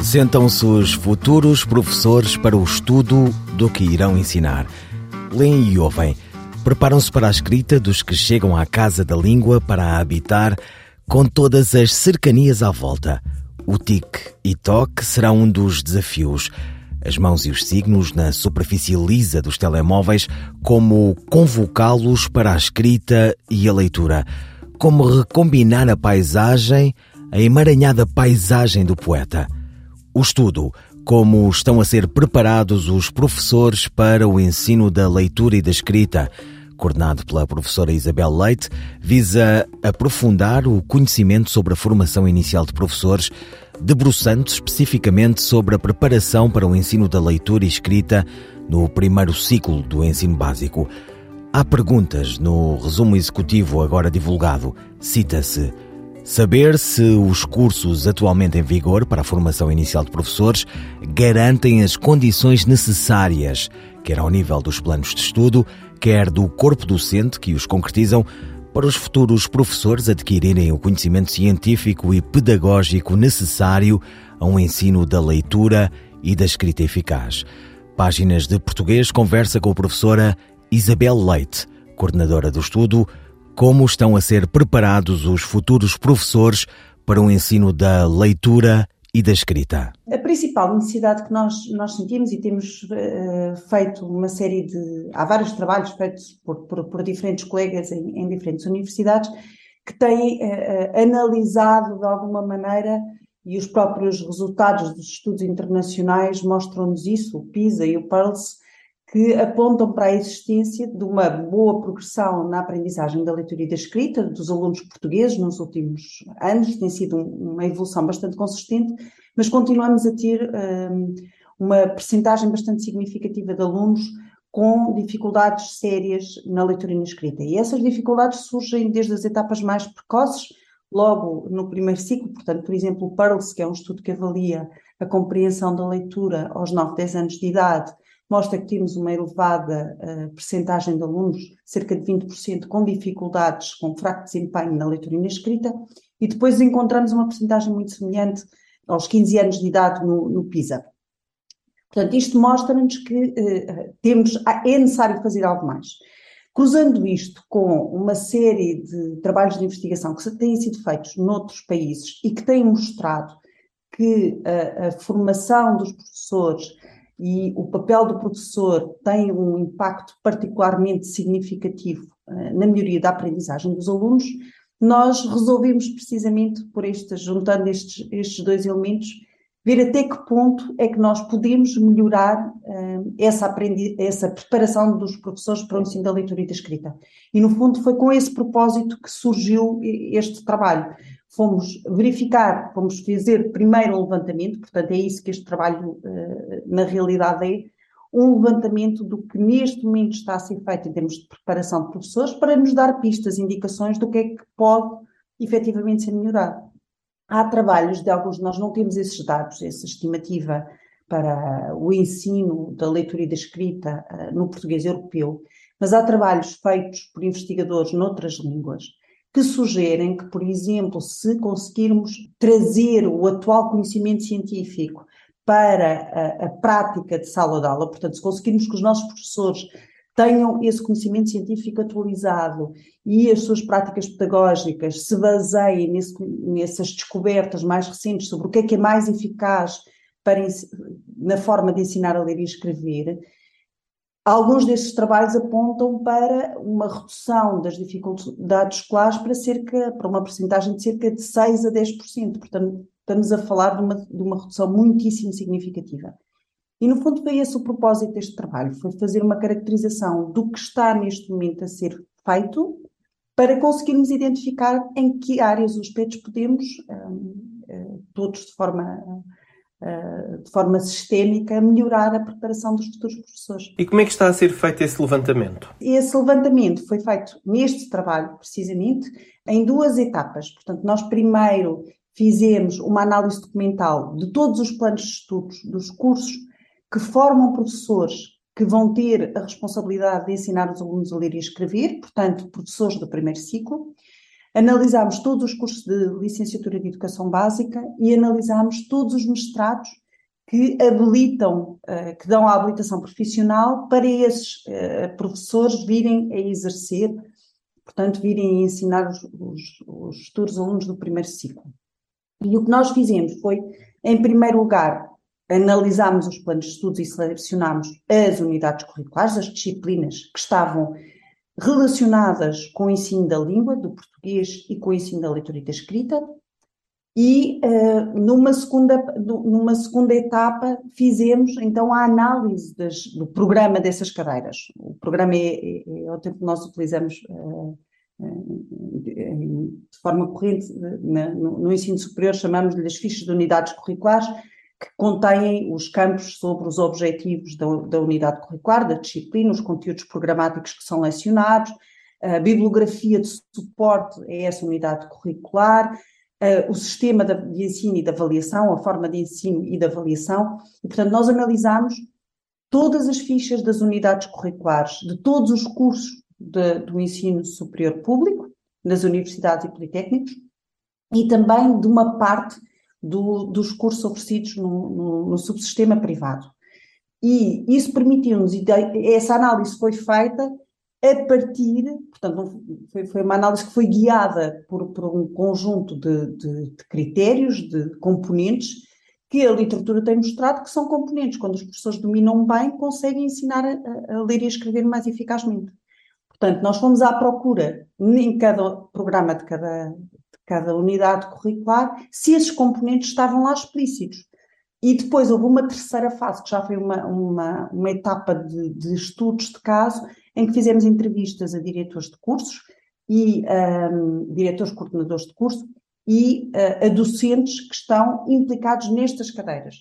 Sentam-se os futuros professores para o estudo do que irão ensinar. Leem e ouvem. Preparam-se para a escrita dos que chegam à casa da língua para a habitar com todas as cercanias à volta. O tic e toque será um dos desafios. As mãos e os signos na superfície lisa dos telemóveis, como convocá-los para a escrita e a leitura, como recombinar a paisagem, a emaranhada paisagem do poeta. O estudo, como estão a ser preparados os professores para o ensino da leitura e da escrita, coordenado pela professora Isabel Leite, visa aprofundar o conhecimento sobre a formação inicial de professores, debruçando especificamente sobre a preparação para o ensino da leitura e escrita no primeiro ciclo do ensino básico. Há perguntas no resumo executivo agora divulgado. Cita-se Saber se os cursos atualmente em vigor para a formação inicial de professores garantem as condições necessárias, quer ao nível dos planos de estudo, quer do corpo docente que os concretizam, para os futuros professores adquirirem o conhecimento científico e pedagógico necessário a um ensino da leitura e da escrita eficaz. Páginas de Português conversa com a professora Isabel Leite, coordenadora do estudo como estão a ser preparados os futuros professores para o ensino da leitura e da escrita? A principal necessidade que nós, nós sentimos e temos uh, feito uma série de. Há vários trabalhos feitos por, por, por diferentes colegas em, em, diferentes universidades que têm uh, analisado de alguma maneira e os próprios resultados dos estudos internacionais mostram-nos isso, o PISA e o PIRLS, que apontam para a existência de uma boa progressão na aprendizagem da leitura e da escrita dos alunos portugueses nos últimos anos, tem sido uma evolução bastante consistente, mas continuamos a ter um, uma percentagem bastante significativa de alunos com dificuldades sérias na leitura e na escrita. E essas dificuldades surgem desde as etapas mais precoces, logo no primeiro ciclo, portanto, por exemplo, o PEARLS, que é um estudo que avalia a compreensão da leitura aos 9, 10 anos de idade, mostra que temos uma elevada uh, percentagem de alunos, cerca de 20%, com dificuldades, com fraco desempenho na leitura e na escrita, e depois encontramos uma percentagem muito semelhante aos 15 anos de idade no, no PISA. Portanto, isto mostra-nos que uh, temos, é necessário fazer algo mais. Cruzando isto com uma série de trabalhos de investigação que têm sido feitos noutros países e que têm mostrado que a, a formação dos professores e o papel do professor tem um impacto particularmente significativo uh, na melhoria da aprendizagem dos alunos, nós resolvemos precisamente por estas, juntando estes, estes dois elementos, ver até que ponto é que nós podemos melhorar uh, essa, aprendi essa preparação dos professores para o ensino da leitura e da escrita. E, no fundo, foi com esse propósito que surgiu este trabalho fomos verificar, fomos fazer primeiro um levantamento, portanto é isso que este trabalho uh, na realidade é, um levantamento do que neste momento está a ser feito em termos de preparação de professores para nos dar pistas, indicações do que é que pode efetivamente ser melhorado. Há trabalhos de alguns de nós não temos esses dados, essa estimativa para o ensino da leitura e da escrita uh, no português europeu, mas há trabalhos feitos por investigadores noutras línguas que sugerem que, por exemplo, se conseguirmos trazer o atual conhecimento científico para a, a prática de sala de aula, portanto, se conseguirmos que os nossos professores tenham esse conhecimento científico atualizado e as suas práticas pedagógicas se baseiem nesse, nessas descobertas mais recentes sobre o que é que é mais eficaz para, na forma de ensinar a ler e escrever, Alguns desses trabalhos apontam para uma redução das dificuldades escolares para, cerca, para uma porcentagem de cerca de 6 a 10%. Portanto, estamos a falar de uma, de uma redução muitíssimo significativa. E, no fundo, foi esse o propósito deste trabalho, foi fazer uma caracterização do que está neste momento a ser feito para conseguirmos identificar em que áreas ou aspectos podemos, um, uh, todos de forma de forma sistémica, melhorar a preparação dos futuros professores. E como é que está a ser feito esse levantamento? Esse levantamento foi feito neste trabalho, precisamente, em duas etapas. Portanto, nós primeiro fizemos uma análise documental de todos os planos de estudos dos cursos que formam professores que vão ter a responsabilidade de ensinar os alunos a ler e escrever, portanto, professores do primeiro ciclo. Analisámos todos os cursos de licenciatura de educação básica e analisámos todos os mestrados que habilitam, eh, que dão a habilitação profissional para esses eh, professores virem a exercer, portanto, virem a ensinar os, os, os futuros alunos do primeiro ciclo. E o que nós fizemos foi, em primeiro lugar, analisámos os planos de estudos e selecionámos as unidades curriculares, as disciplinas que estavam relacionadas com o ensino da língua, do português e com o ensino da leitura e da escrita. E uh, numa, segunda, numa segunda etapa fizemos então a análise das, do programa dessas cadeiras. O programa é, é, é o tempo que nós utilizamos uh, de forma corrente no, no ensino superior, chamamos-lhe as fichas de unidades curriculares, que contêm os campos sobre os objetivos da, unidade curricular, da disciplina, os conteúdos programáticos que são lecionados, a bibliografia de suporte a essa unidade curricular, o sistema de ensino e de avaliação, a forma de ensino e de avaliação, e portanto nós analisamos todas as fichas das unidades curriculares de todos os cursos de, do ensino superior público, nas universidades e politécnicos, e também de uma parte do, dos cursos oferecidos no, no, no, subsistema privado. E isso permitiu-nos, essa análise foi feita a partir, portanto, foi, uma análise que foi guiada por, por um conjunto de, de, de, critérios, de componentes, que a literatura tem mostrado que são componentes. Quando os professores dominam bem, conseguem ensinar a, a ler e a escrever mais eficazmente. Portanto, nós fomos à procura, em cada programa de cada, cada unidade curricular, se esses componentes estavam lá explícitos. E depois houve uma terceira fase, que já foi uma, uma, uma etapa de, de, estudos de caso, em que fizemos entrevistas a diretores de cursos e um, diretores coordenadores de curso e uh, a docentes que estão implicados nestas cadeiras.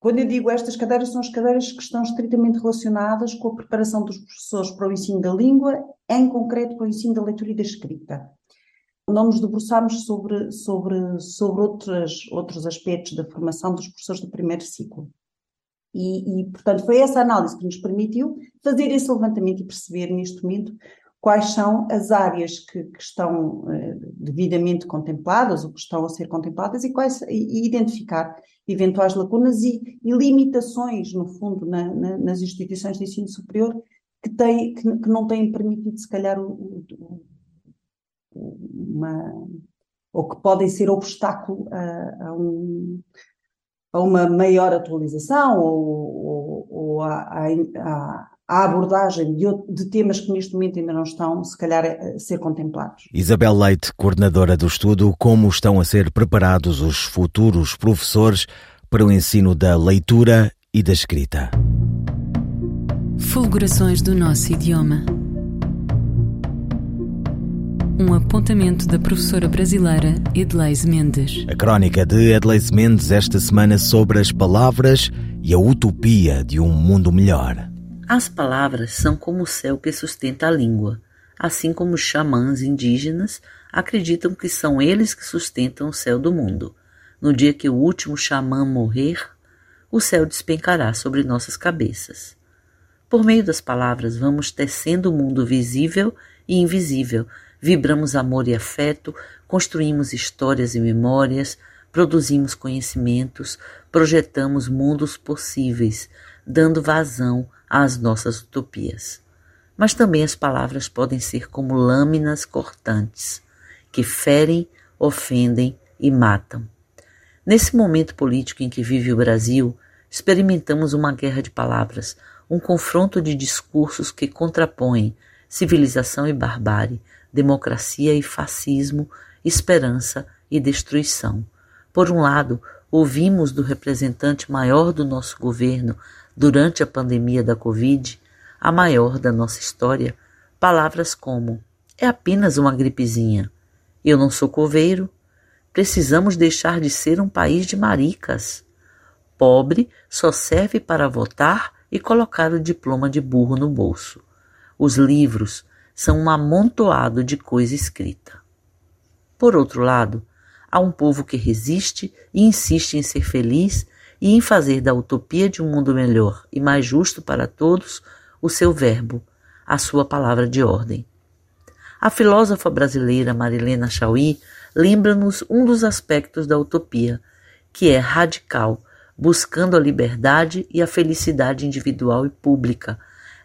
Quando eu digo estas cadeiras, são as cadeiras que estão estritamente relacionadas com a preparação dos professores para o ensino da língua, em concreto para o ensino da leitura e da escrita não nos debruçámos sobre, sobre, sobre outros, outros aspectos da formação dos professores do primeiro ciclo. E, e, portanto, foi essa análise que nos permitiu fazer esse levantamento e perceber neste momento quais são as áreas que, que estão eh, devidamente contempladas ou que estão a ser contempladas e, quais, e identificar eventuais lacunas e, e limitações, no fundo, na, na, nas instituições de ensino superior que, têm, que, que não têm permitido, se calhar, o, o, uma, ou que podem ser obstáculo a, a, um, a uma maior atualização ou, ou, ou a, a, a abordagem de, de, temas que neste momento ainda não estão, se calhar, a ser contemplados. Isabel Leite, coordenadora do estudo, como estão a ser preparados os futuros professores para o ensino da leitura e da escrita. Fulgurações do nosso idioma um apontamento da professora brasileira Edleise Mendes. A crónica de Edleise Mendes esta semana sobre as palavras e a utopia de um mundo melhor. As palavras são como o céu que sustenta a língua, assim como os xamãs indígenas acreditam que são eles que sustentam o céu do mundo. No dia que o último xamã morrer, o céu despencará sobre nossas cabeças. Por meio das palavras, vamos tecendo o mundo visível e invisível Vibramos amor e afeto, construímos histórias e memórias, produzimos conhecimentos, projetamos mundos possíveis, dando vazão às nossas utopias. Mas também as palavras podem ser como lâminas cortantes, que ferem, ofendem e matam. Nesse momento político em que vive o Brasil, experimentamos uma guerra de palavras, um confronto de discursos que contrapõem civilização e barbárie, democracia e fascismo, esperança e destruição. Por um lado, ouvimos do representante maior do nosso governo durante a pandemia da Covid, a maior da nossa história, palavras como: é apenas uma gripezinha, eu não sou coveiro, precisamos deixar de ser um país de maricas, Pobre só serve para votar e colocar o diploma de burro no bolso. Os livros são um amontoado de coisa escrita. Por outro lado, há um povo que resiste e insiste em ser feliz e em fazer da utopia de um mundo melhor e mais justo para todos o seu verbo, a sua palavra de ordem. A filósofa brasileira Marilena Chauí lembra-nos um dos aspectos da utopia, que é radical, buscando a liberdade e a felicidade individual e pública,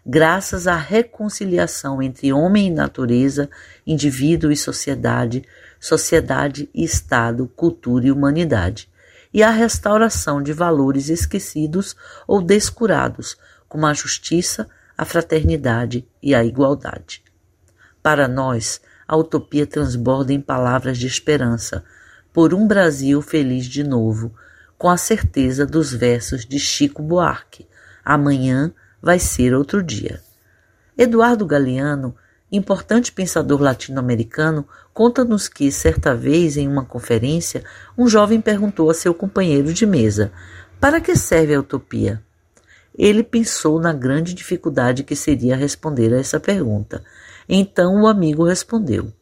graças à reconciliação entre homem e natureza, indivíduo e sociedade, sociedade e Estado, cultura e humanidade, e a restauração de valores esquecidos ou descurados, como a justiça, a fraternidade e a igualdade. Para nós, a utopia transborda em palavras de esperança por um Brasil feliz de novo, com a certeza dos versos de Chico Buarque: Amanhã vai ser outro dia. Eduardo Galeano importante pensador latino-americano, conta-nos que, certa vez, em uma conferência, um jovem perguntou a seu companheiro de mesa: Para que serve a utopia? Ele pensou na grande dificuldade que seria responder a essa pergunta. Então o amigo respondeu: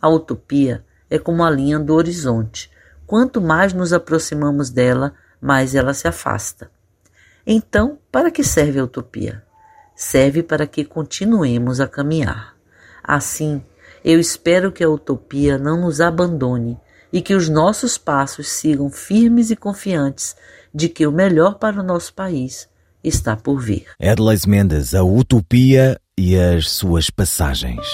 A utopia é como a linha do horizonte. Quanto mais nos aproximamos dela, mais ela se afasta. Então, para que serve a utopia? Serve para que continuemos a caminhar. Assim, eu espero que a utopia não nos abandone e que os nossos passos sigam firmes e confiantes de que o melhor para o nosso país está por vir. Edleis Mendes, a utopia e as suas passagens.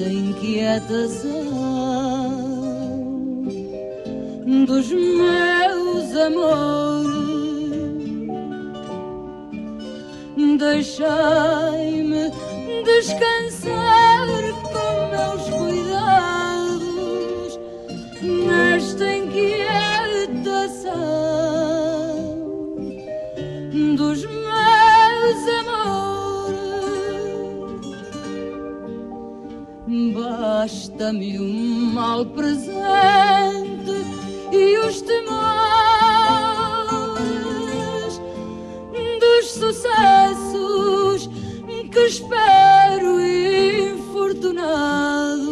muita inquietação dos meus amores. Deixai-me descansar. Dá-me um mal presente e os temores dos sucessos que espero infortunado.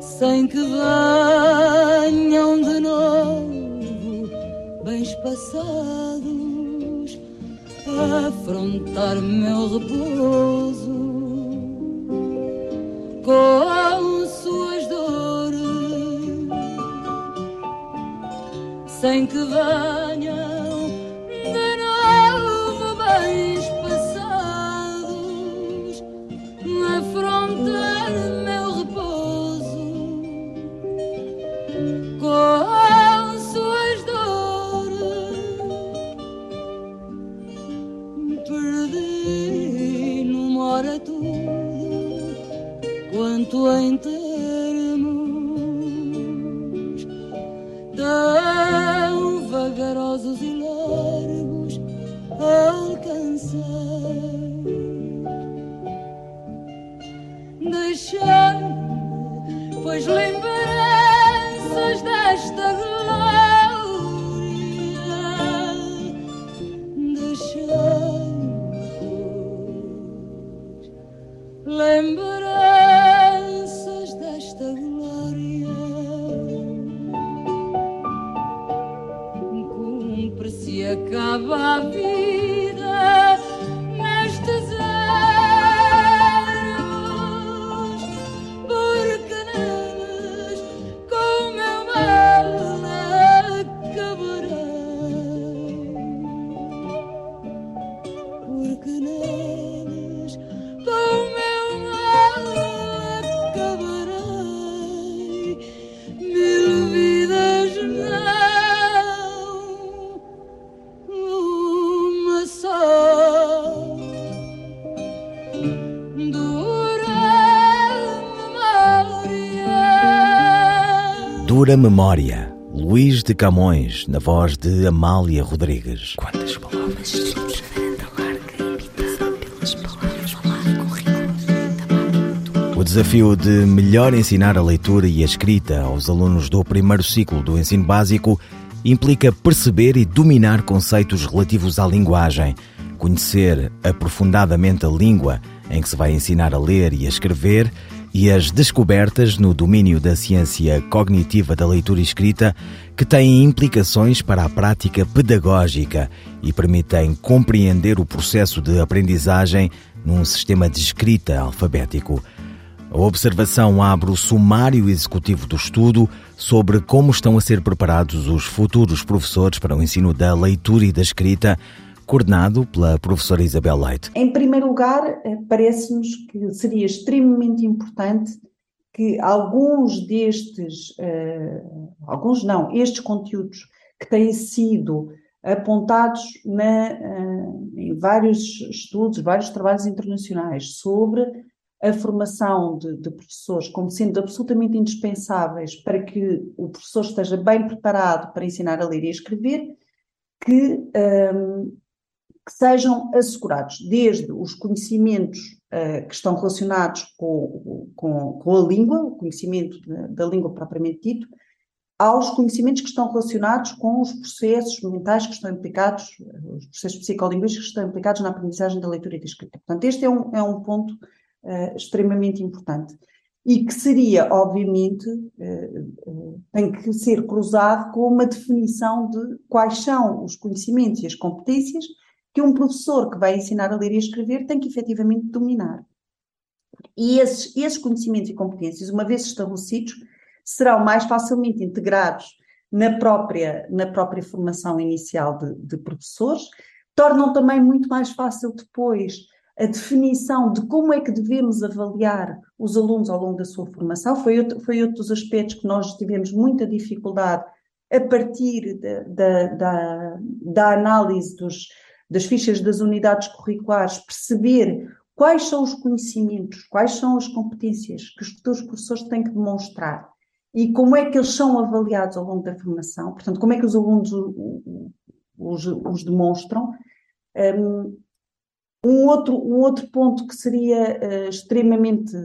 Sem que venham de novo bens passados afrontar meu repouso com suas dores, sem que venham de novo bens passados na fronteira meu repouso. Com acaba a vida. Memória, Luís de Camões, na voz de Amália Rodrigues. Quantas palavras? O desafio de melhor ensinar a leitura e a escrita aos alunos do primeiro ciclo do ensino básico implica perceber e dominar conceitos relativos à linguagem, conhecer aprofundadamente a língua em que se vai ensinar a ler e a escrever e as descobertas no domínio da ciência cognitiva da leitura escrita que têm implicações para a prática pedagógica e permitem compreender o processo de aprendizagem num sistema de escrita alfabético. A observação abre o sumário executivo do estudo sobre como estão a ser preparados os futuros professores para o ensino da leitura e da escrita, coordenado pela professora Isabel Leite. Em primeiro lugar, eh, parece-nos que seria extremamente importante que alguns destes, uh, alguns não, estes conteúdos que têm sido apontados na, uh, em vários estudos, vários trabalhos internacionais sobre a formação de, de, professores como sendo absolutamente indispensáveis para que o professor esteja bem preparado para ensinar a ler e a escrever, que, um, que sejam assegurados desde os conhecimentos uh, que estão relacionados com, com, com, a língua, o conhecimento da, da língua propriamente dito, aos conhecimentos que estão relacionados com os processos mentais que estão implicados, os processos psicolinguísticos que estão implicados na aprendizagem da leitura e da escrita. Portanto, este é um, é um ponto uh, extremamente importante. E que seria, obviamente, uh, tem que ser cruzado com uma definição de quais são os conhecimentos e as competências que um professor que vai ensinar a ler e a escrever tem que efetivamente dominar. E esses, esses conhecimentos e competências, uma vez estabelecidos, serão mais facilmente integrados na própria, na própria formação inicial de, de professores, tornam também muito mais fácil depois a definição de como é que devemos avaliar os alunos ao longo da sua formação foi outro, foi outro dos aspectos que nós tivemos muita dificuldade a partir da, da, da, da análise dos, das fichas das unidades curriculares, perceber quais são os conhecimentos, quais são as competências que os futuros professores têm que demonstrar e como é que eles são avaliados ao longo da formação, portanto, como é que os alunos os, os demonstram. Um, um outro, um outro ponto que seria uh, extremamente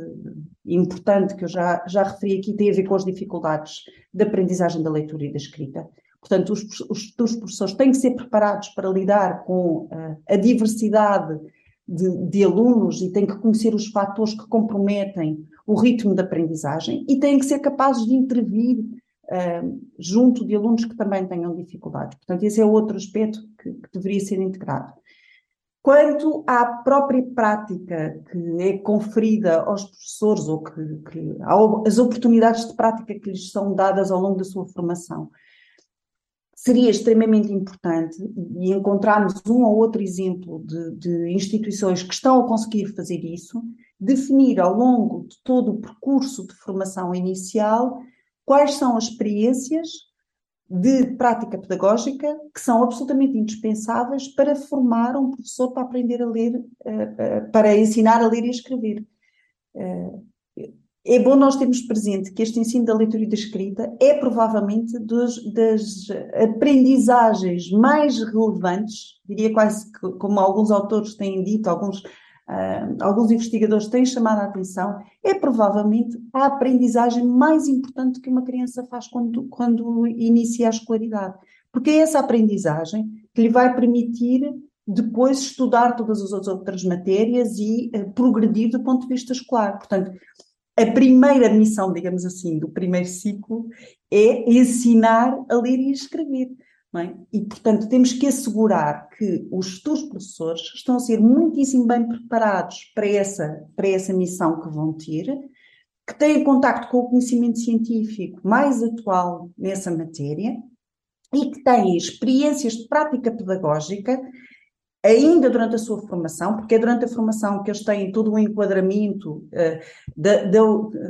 importante, que eu já, já referi aqui, tem a ver com as dificuldades de aprendizagem da leitura e da escrita. Portanto, os, os, professores têm que ser preparados para lidar com uh, a diversidade de, de, alunos e têm que conhecer os fatores que comprometem o ritmo da aprendizagem e têm que ser capazes de intervir uh, junto de alunos que também tenham dificuldades. Portanto, esse é outro aspecto que, que deveria ser integrado. Quanto à própria prática que é conferida aos professores, ou que, que as oportunidades de prática que lhes são dadas ao longo da sua formação, seria extremamente importante e encontrarmos um ou outro exemplo de, de, instituições que estão a conseguir fazer isso, definir ao longo de todo o percurso de formação inicial quais são as experiências de prática pedagógica que são absolutamente indispensáveis para formar um professor para aprender a ler, eh, eh, para ensinar a ler e escrever. É bom nós termos presente que este ensino da leitura e da escrita é provavelmente dos, das aprendizagens mais relevantes, diria quase que, como alguns autores têm dito, alguns uh, alguns investigadores têm chamado a atenção, é provavelmente a aprendizagem mais importante que uma criança faz quando, quando inicia a escolaridade. Porque é essa aprendizagem que lhe vai permitir depois estudar todas as outras matérias e uh, progredir do ponto de vista escolar. Portanto, a primeira missão, digamos assim, do primeiro ciclo é ensinar a ler e escrever. É? E, portanto, temos que assegurar que os futuros professores estão a ser muitíssimo bem preparados para essa, para essa missão que vão ter, que têm contacto com o conhecimento científico mais atual nessa matéria e que têm experiências de prática pedagógica ainda durante a sua formação, porque é durante a formação que eles têm todo o enquadramento uh, da, da,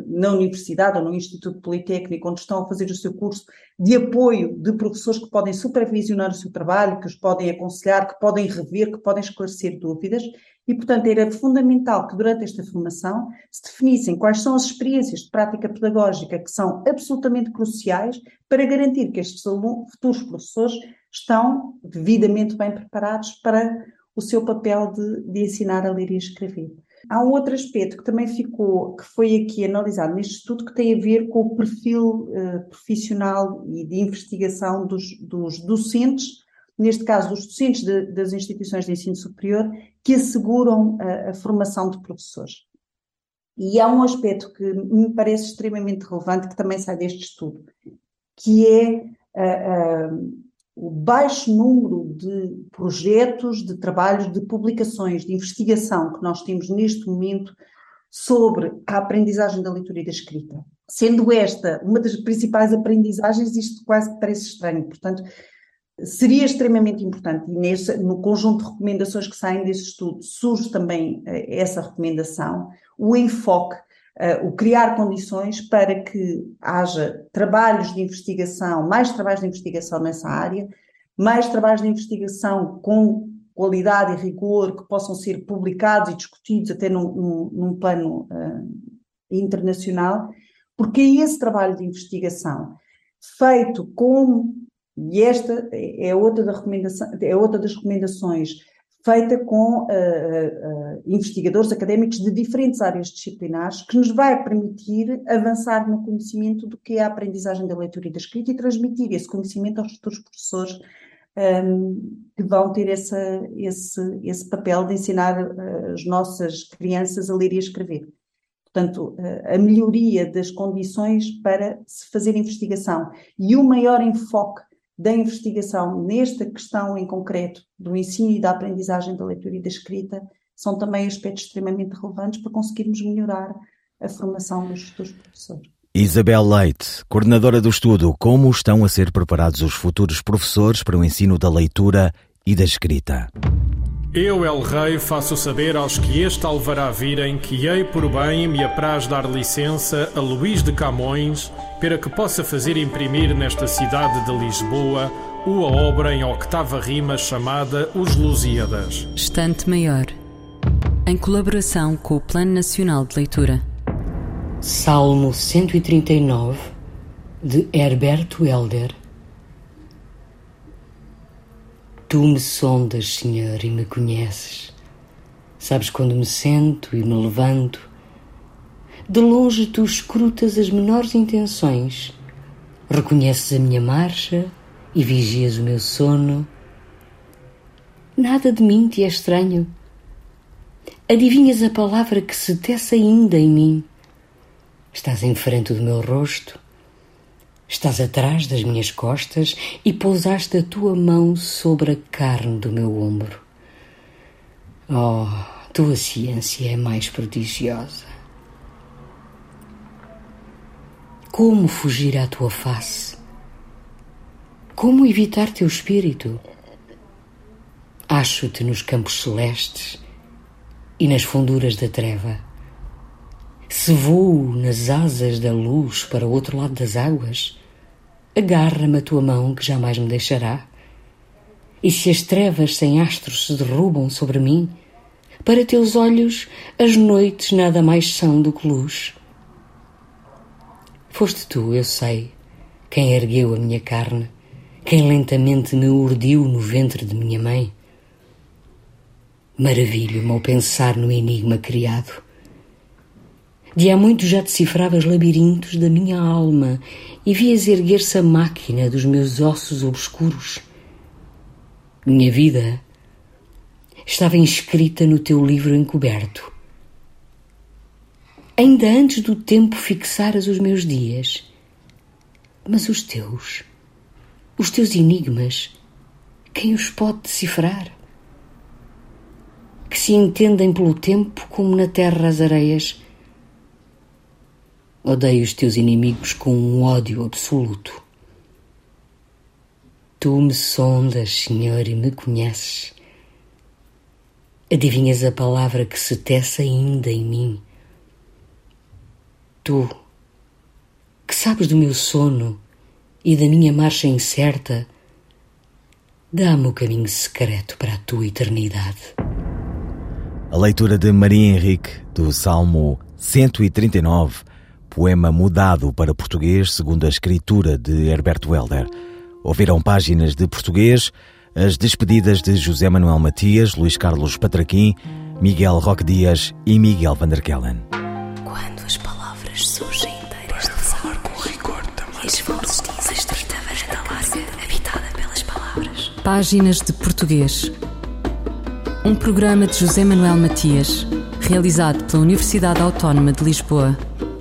na universidade ou no Instituto Politécnico, onde estão a fazer o seu curso, de apoio de professores que podem supervisionar o seu trabalho, que os podem aconselhar, que podem rever, que podem esclarecer dúvidas. E, portanto, era fundamental que durante esta formação se definissem quais são as experiências de prática pedagógica que são absolutamente cruciais para garantir que estes alunos, futuros professores estão devidamente bem preparados para o seu papel de, de ensinar a ler e escrever. Há um outro aspecto que também ficou, que foi aqui analisado neste estudo, que tem a ver com o perfil uh, profissional e de investigação dos, dos docentes neste caso dos docentes de, das instituições de ensino superior, que asseguram a, a, formação de professores. E há um aspecto que me parece extremamente relevante, que também sai deste estudo, que é o baixo número de projetos, de trabalhos, de publicações, de investigação que nós temos neste momento sobre a aprendizagem da leitura e da escrita. Sendo esta uma das principais aprendizagens, isto quase parece estranho. Portanto, Seria extremamente importante, e nesse, no conjunto de recomendações que saem desse estudo, surge também uh, essa recomendação, o enfoque, uh, o criar condições para que haja trabalhos de investigação, mais trabalhos de investigação nessa área, mais trabalhos de investigação com qualidade e rigor que possam ser publicados e discutidos até num, num, num plano uh, internacional, porque é esse trabalho de investigação feito com e esta é outra, da recomendação, é outra das recomendações feita com uh, uh, investigadores académicos de diferentes áreas disciplinares, que nos vai permitir avançar no conhecimento do que é a aprendizagem da leitura e da escrita e transmitir esse conhecimento aos futuros professores um, que vão ter essa, esse, esse papel de ensinar as nossas crianças a ler e a escrever. Portanto, a melhoria das condições para se fazer investigação e o maior enfoque da investigação nesta questão em concreto do ensino e da aprendizagem da leitura e da escrita são também aspectos extremamente relevantes para conseguirmos melhorar a formação dos, dos professores. Isabel Leite, coordenadora do estudo Como estão a ser preparados os futuros professores para o ensino da leitura e da escrita. Eu, El Rei, faço saber aos que este alvará virem que hei por bem me apraz dar licença a Luís de Camões para que possa fazer imprimir nesta cidade de Lisboa uma obra em octava rima chamada Os Lusíadas. Estante Maior, em colaboração com o Plano Nacional de Leitura. Salmo 139 de Herberto Helder Tu me sondas, Senhor, e me conheces. Sabes quando me sento e me levanto. De longe tu escrutas as menores intenções. Reconheces a minha marcha e vigias o meu sono. Nada de mim te é estranho. Adivinhas a palavra que se tece ainda em mim. Estás em frente do meu rosto Estás atrás das minhas costas e pousaste a tua mão sobre a carne do meu ombro. Oh, tua ciência é mais prodigiosa. Como fugir à tua face? Como evitar teu espírito? Acho-te nos campos celestes e nas funduras da treva. Se voo nas asas da luz para o outro lado das águas, agarra-me a tua mão que jamais me deixará. E se as trevas sem astros se derrubam sobre mim, para teus olhos as noites nada mais são do que luz. Foste tu, eu sei, quem ergueu a minha carne, quem lentamente me urdiu no ventre de minha mãe. Maravilho-me ao pensar no enigma criado de há muito já decifravas labirintos da minha alma e vias erguer-se a máquina dos meus ossos obscuros. Minha vida estava inscrita no teu livro encoberto. Ainda antes do tempo fixaras os meus dias, mas os teus, os teus enigmas, quem os pode decifrar? Que se entendem pelo tempo como na terra as areias Odeio os teus inimigos com um ódio absoluto. Tu me sondas, Senhor, e me conheces. Adivinhas a palavra que se tece ainda em mim. Tu, que sabes do meu sono e da minha marcha incerta, dá-me o caminho secreto para a tua eternidade. A leitura de Maria Henrique, do Salmo 139, poema mudado para português segundo a escritura de Herberto Helder. Ouviram páginas de português, as despedidas de José Manuel Matias, Luís Carlos Patraquim, Miguel Roque Dias e Miguel Vanderkellen. Quando as palavras surgem inteiras de falar com rigor também. E as vozes dizem estreita varanda larga, habitada pelas palavras. Páginas de Português. Um programa de José Manuel Matias, realizado pela Universidade Autónoma de Lisboa.